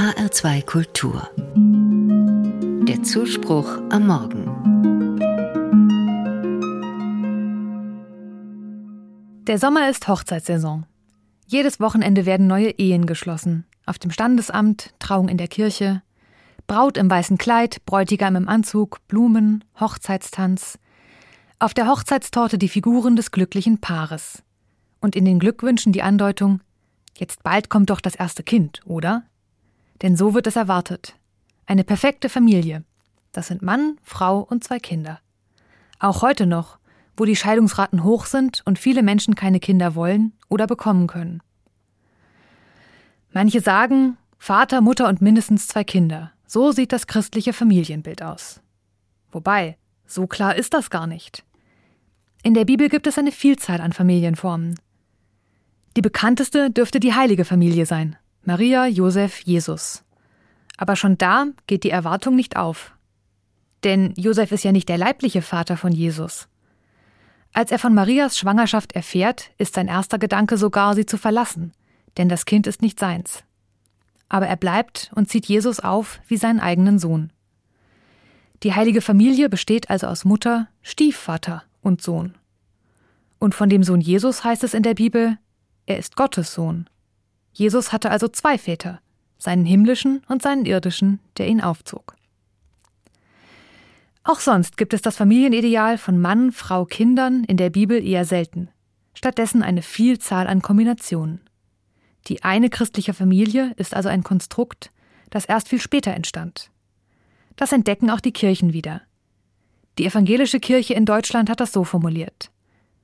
HR2 Kultur. Der Zuspruch am Morgen. Der Sommer ist Hochzeitssaison. Jedes Wochenende werden neue Ehen geschlossen. Auf dem Standesamt, Trauung in der Kirche, Braut im weißen Kleid, Bräutigam im Anzug, Blumen, Hochzeitstanz. Auf der Hochzeitstorte die Figuren des glücklichen Paares. Und in den Glückwünschen die Andeutung, jetzt bald kommt doch das erste Kind, oder? Denn so wird es erwartet. Eine perfekte Familie. Das sind Mann, Frau und zwei Kinder. Auch heute noch, wo die Scheidungsraten hoch sind und viele Menschen keine Kinder wollen oder bekommen können. Manche sagen Vater, Mutter und mindestens zwei Kinder. So sieht das christliche Familienbild aus. Wobei, so klar ist das gar nicht. In der Bibel gibt es eine Vielzahl an Familienformen. Die bekannteste dürfte die heilige Familie sein. Maria, Josef, Jesus. Aber schon da geht die Erwartung nicht auf. Denn Josef ist ja nicht der leibliche Vater von Jesus. Als er von Marias Schwangerschaft erfährt, ist sein erster Gedanke sogar, sie zu verlassen, denn das Kind ist nicht seins. Aber er bleibt und zieht Jesus auf wie seinen eigenen Sohn. Die heilige Familie besteht also aus Mutter, Stiefvater und Sohn. Und von dem Sohn Jesus heißt es in der Bibel, er ist Gottes Sohn. Jesus hatte also zwei Väter, seinen himmlischen und seinen irdischen, der ihn aufzog. Auch sonst gibt es das Familienideal von Mann, Frau, Kindern in der Bibel eher selten. Stattdessen eine Vielzahl an Kombinationen. Die eine christliche Familie ist also ein Konstrukt, das erst viel später entstand. Das entdecken auch die Kirchen wieder. Die evangelische Kirche in Deutschland hat das so formuliert.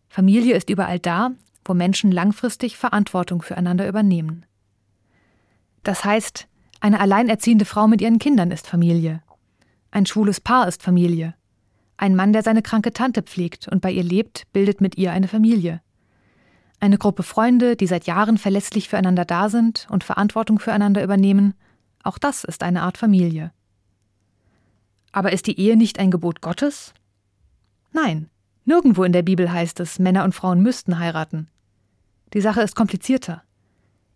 Familie ist überall da, wo Menschen langfristig Verantwortung füreinander übernehmen. Das heißt, eine alleinerziehende Frau mit ihren Kindern ist Familie. Ein schwules Paar ist Familie. Ein Mann, der seine kranke Tante pflegt und bei ihr lebt, bildet mit ihr eine Familie. Eine Gruppe Freunde, die seit Jahren verlässlich füreinander da sind und Verantwortung füreinander übernehmen, auch das ist eine Art Familie. Aber ist die Ehe nicht ein Gebot Gottes? Nein, nirgendwo in der Bibel heißt es, Männer und Frauen müssten heiraten. Die Sache ist komplizierter.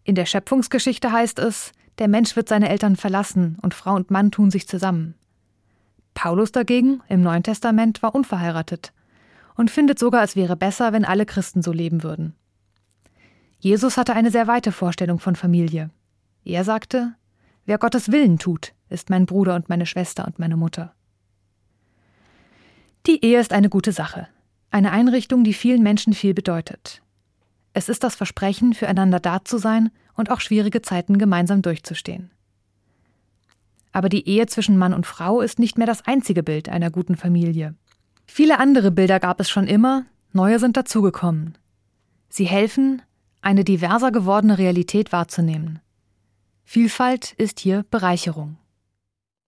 In der Schöpfungsgeschichte heißt es, der Mensch wird seine Eltern verlassen und Frau und Mann tun sich zusammen. Paulus dagegen im Neuen Testament war unverheiratet und findet sogar, es wäre besser, wenn alle Christen so leben würden. Jesus hatte eine sehr weite Vorstellung von Familie. Er sagte, wer Gottes Willen tut, ist mein Bruder und meine Schwester und meine Mutter. Die Ehe ist eine gute Sache, eine Einrichtung, die vielen Menschen viel bedeutet. Es ist das Versprechen, füreinander da zu sein und auch schwierige Zeiten gemeinsam durchzustehen. Aber die Ehe zwischen Mann und Frau ist nicht mehr das einzige Bild einer guten Familie. Viele andere Bilder gab es schon immer, neue sind dazugekommen. Sie helfen, eine diverser gewordene Realität wahrzunehmen. Vielfalt ist hier Bereicherung.